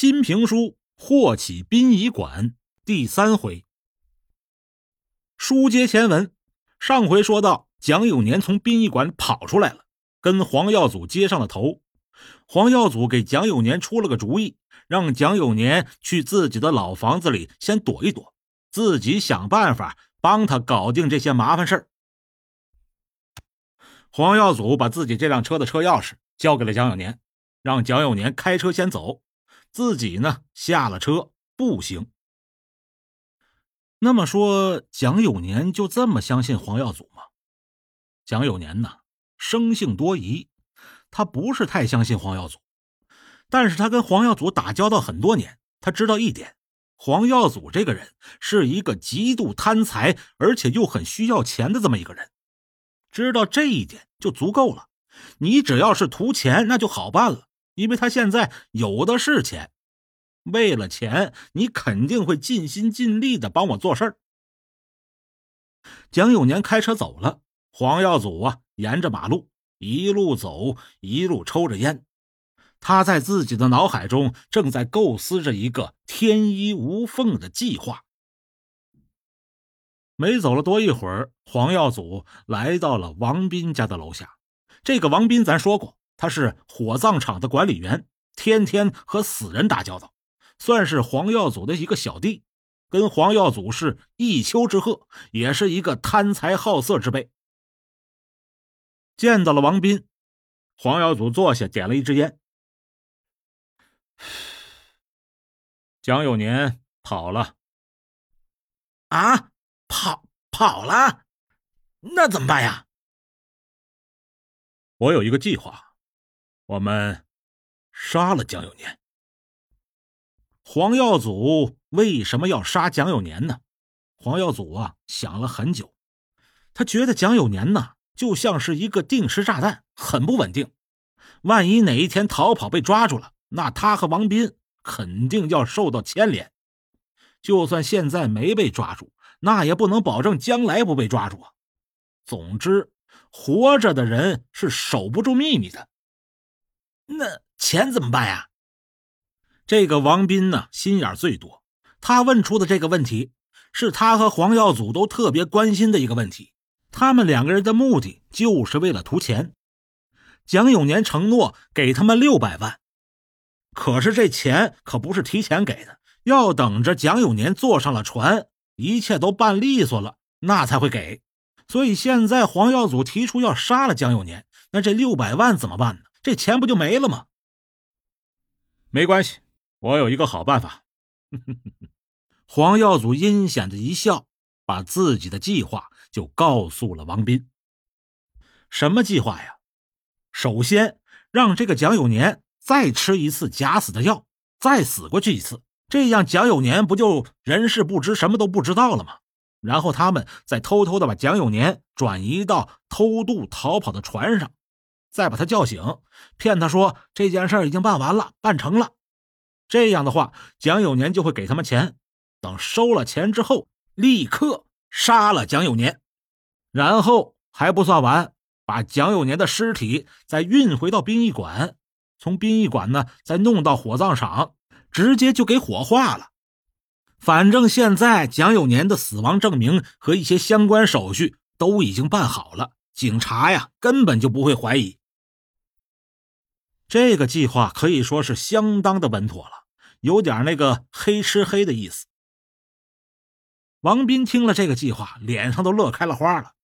新评书《霍启殡仪馆》第三回。书接前文，上回说到蒋有年从殡仪馆跑出来了，跟黄耀祖接上了头。黄耀祖给蒋有年出了个主意，让蒋有年去自己的老房子里先躲一躲，自己想办法帮他搞定这些麻烦事儿。黄耀祖把自己这辆车的车钥匙交给了蒋有年，让蒋有年开车先走，自己呢下了车步行。那么说，蒋有年就这么相信黄耀祖吗？蒋有年呢，生性多疑，他不是太相信黄耀祖，但是他跟黄耀祖打交道很多年，他知道一点：黄耀祖这个人是一个极度贪财，而且又很需要钱的这么一个人。知道这一点就足够了。你只要是图钱，那就好办了，因为他现在有的是钱。为了钱，你肯定会尽心尽力的帮我做事儿。蒋有年开车走了，黄耀祖啊，沿着马路一路走，一路抽着烟。他在自己的脑海中正在构思着一个天衣无缝的计划。没走了多一会儿，黄耀祖来到了王斌家的楼下。这个王斌，咱说过，他是火葬场的管理员，天天和死人打交道，算是黄耀祖的一个小弟，跟黄耀祖是一丘之貉，也是一个贪财好色之辈。见到了王斌，黄耀祖坐下，点了一支烟。蒋有年跑了。啊！跑跑了，那怎么办呀？我有一个计划，我们杀了蒋有年。黄耀祖为什么要杀蒋有年呢？黄耀祖啊，想了很久，他觉得蒋有年呢，就像是一个定时炸弹，很不稳定。万一哪一天逃跑被抓住了，那他和王斌肯定要受到牵连。就算现在没被抓住。那也不能保证将来不被抓住啊！总之，活着的人是守不住秘密的。那钱怎么办呀？这个王斌呢，心眼最多。他问出的这个问题，是他和黄耀祖都特别关心的一个问题。他们两个人的目的就是为了图钱。蒋永年承诺给他们六百万，可是这钱可不是提前给的，要等着蒋永年坐上了船。一切都办利索了，那才会给。所以现在黄耀祖提出要杀了蒋永年，那这六百万怎么办呢？这钱不就没了吗？没关系，我有一个好办法。黄耀祖阴险的一笑，把自己的计划就告诉了王斌。什么计划呀？首先让这个蒋有年再吃一次假死的药，再死过去一次。这样，蒋有年不就人事不知，什么都不知道了吗？然后他们再偷偷的把蒋有年转移到偷渡逃跑的船上，再把他叫醒，骗他说这件事已经办完了，办成了。这样的话，蒋有年就会给他们钱。等收了钱之后，立刻杀了蒋有年，然后还不算完，把蒋有年的尸体再运回到殡仪馆，从殡仪馆呢再弄到火葬场。直接就给火化了。反正现在蒋有年的死亡证明和一些相关手续都已经办好了，警察呀根本就不会怀疑。这个计划可以说是相当的稳妥了，有点那个黑吃黑的意思。王斌听了这个计划，脸上都乐开了花了。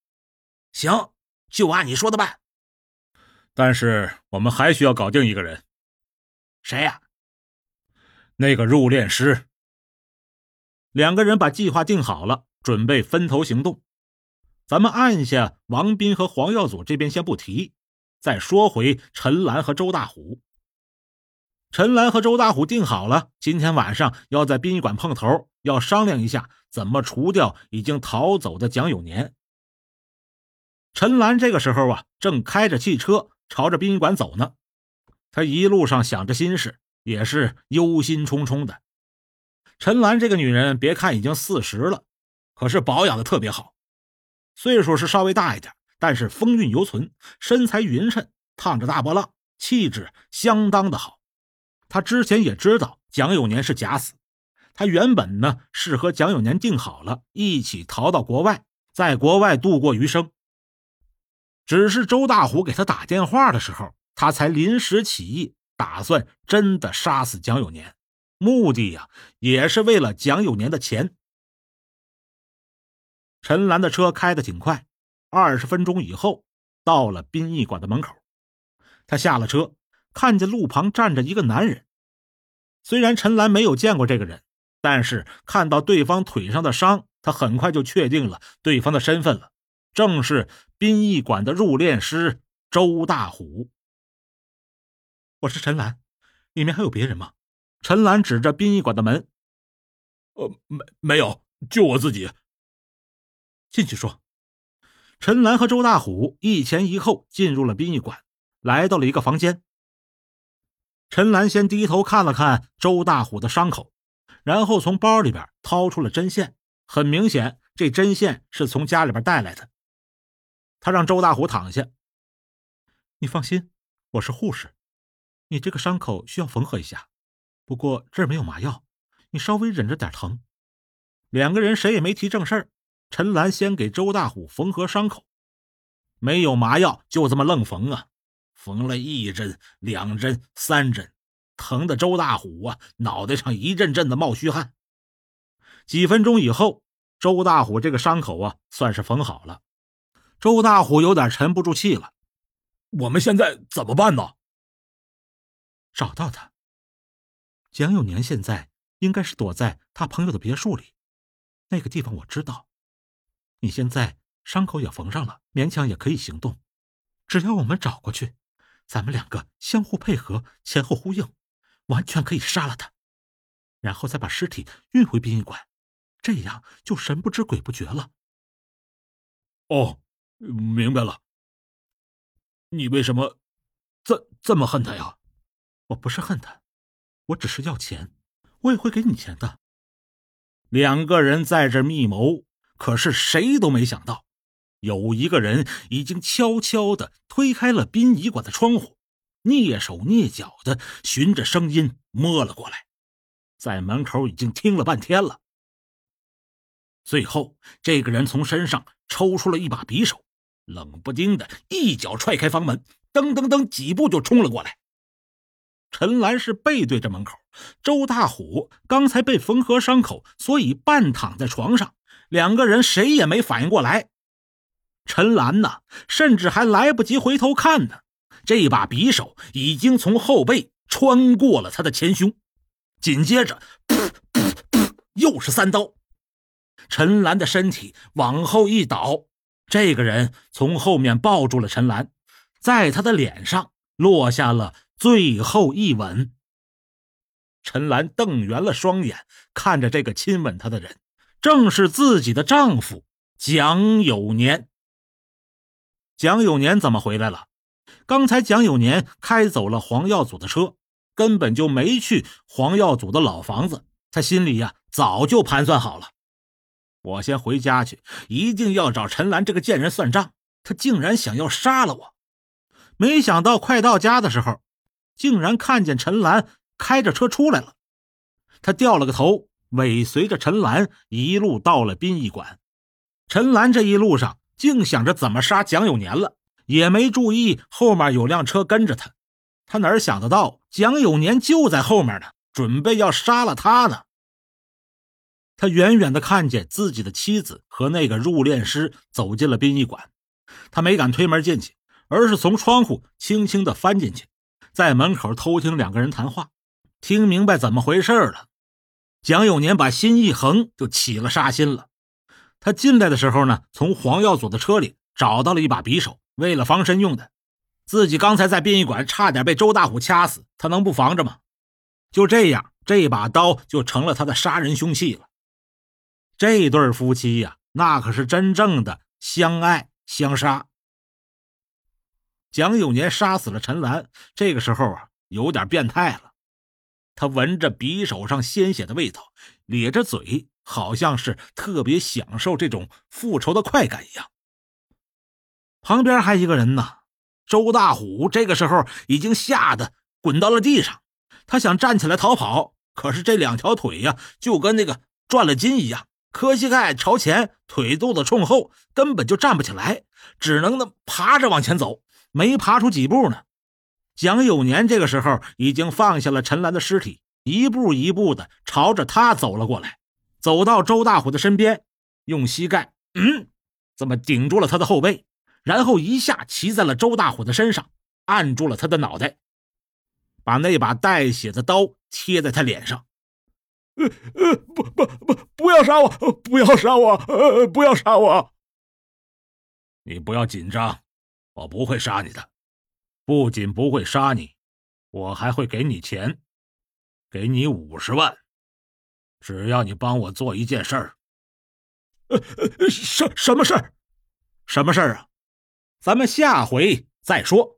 行，就按你说的办。但是我们还需要搞定一个人，谁呀？那个入殓师，两个人把计划定好了，准备分头行动。咱们按下王斌和黄耀祖这边先不提，再说回陈兰和周大虎。陈兰和周大虎定好了，今天晚上要在殡仪馆碰头，要商量一下怎么除掉已经逃走的蒋有年。陈兰这个时候啊，正开着汽车朝着殡仪馆走呢，他一路上想着心事。也是忧心忡忡的。陈兰这个女人，别看已经四十了，可是保养的特别好。岁数是稍微大一点，但是风韵犹存，身材匀称，烫着大波浪，气质相当的好。他之前也知道蒋有年是假死。他原本呢是和蒋有年定好了一起逃到国外，在国外度过余生。只是周大虎给他打电话的时候，他才临时起意，打算真的杀死蒋有年，目的呀也是为了蒋有年的钱。陈兰的车开得挺快，二十分钟以后到了殡仪馆的门口。他下了车，看见路旁站着一个男人。虽然陈兰没有见过这个人，但是看到对方腿上的伤，他很快就确定了对方的身份了。正是殡仪馆的入殓师周大虎。我是陈兰，里面还有别人吗？陈兰指着殡仪馆的门。呃，没没有，就我自己。进去说。陈兰和周大虎一前一后进入了殡仪馆，来到了一个房间。陈兰先低头看了看周大虎的伤口，然后从包里边掏出了针线，很明显，这针线是从家里边带来的。他让周大虎躺下。你放心，我是护士。你这个伤口需要缝合一下，不过这儿没有麻药，你稍微忍着点疼。两个人谁也没提正事儿。陈兰先给周大虎缝合伤口，没有麻药，就这么愣缝啊！缝了一针、两针、三针，疼的周大虎啊，脑袋上一阵阵的冒虚汗。几分钟以后，周大虎这个伤口啊，算是缝好了。周大虎有点沉不住气了。我们现在怎么办呢？找到他。蒋有年现在应该是躲在他朋友的别墅里，那个地方我知道。你现在伤口也缝上了，勉强也可以行动。只要我们找过去，咱们两个相互配合，前后呼应，完全可以杀了他，然后再把尸体运回殡仪馆，这样就神不知鬼不觉了。哦。明白了。你为什么这这么恨他呀？我不是恨他，我只是要钱，我也会给你钱的。两个人在这密谋，可是谁都没想到，有一个人已经悄悄的推开了殡仪馆的窗户，蹑手蹑脚的循着声音摸了过来，在门口已经听了半天了。最后，这个人从身上抽出了一把匕首。冷不丁的一脚踹开房门，噔噔噔几步就冲了过来。陈兰是背对着门口，周大虎刚才被缝合伤口，所以半躺在床上，两个人谁也没反应过来。陈兰呢，甚至还来不及回头看呢，这把匕首已经从后背穿过了他的前胸，紧接着，又是三刀。陈兰的身体往后一倒。这个人从后面抱住了陈兰，在他的脸上落下了最后一吻。陈兰瞪圆了双眼，看着这个亲吻她的人，正是自己的丈夫蒋有年。蒋有年怎么回来了？刚才蒋有年开走了黄耀祖的车，根本就没去黄耀祖的老房子。他心里呀，早就盘算好了。我先回家去，一定要找陈兰这个贱人算账。他竟然想要杀了我！没想到快到家的时候，竟然看见陈兰开着车出来了。他掉了个头，尾随着陈兰一路到了殡仪馆。陈兰这一路上净想着怎么杀蒋有年了，也没注意后面有辆车跟着他。他哪想得到蒋有年就在后面呢，准备要杀了他呢？他远远的看见自己的妻子和那个入殓师走进了殡仪馆，他没敢推门进去，而是从窗户轻轻的翻进去，在门口偷听两个人谈话，听明白怎么回事了。蒋永年把心一横，就起了杀心了。他进来的时候呢，从黄耀祖的车里找到了一把匕首，为了防身用的。自己刚才在殡仪馆差点被周大虎掐死，他能不防着吗？就这样，这把刀就成了他的杀人凶器了。这对夫妻呀，那可是真正的相爱相杀。蒋永年杀死了陈兰，这个时候啊，有点变态了。他闻着匕首上鲜血的味道，咧着嘴，好像是特别享受这种复仇的快感一样。旁边还一个人呢，周大虎这个时候已经吓得滚到了地上，他想站起来逃跑，可是这两条腿呀，就跟那个转了筋一样，磕膝盖朝前，腿肚子冲后，根本就站不起来，只能呢爬着往前走。没爬出几步呢，蒋有年这个时候已经放下了陈兰的尸体，一步一步的朝着他走了过来，走到周大虎的身边，用膝盖嗯这么顶住了他的后背，然后一下骑在了周大虎的身上，按住了他的脑袋。把那把带血的刀贴在他脸上，呃呃，不不不，不要杀我，不要杀我，呃，不要杀我！你不要紧张，我不会杀你的，不仅不会杀你，我还会给你钱，给你五十万，只要你帮我做一件事儿。呃，什什么事儿？什么事儿啊？咱们下回再说。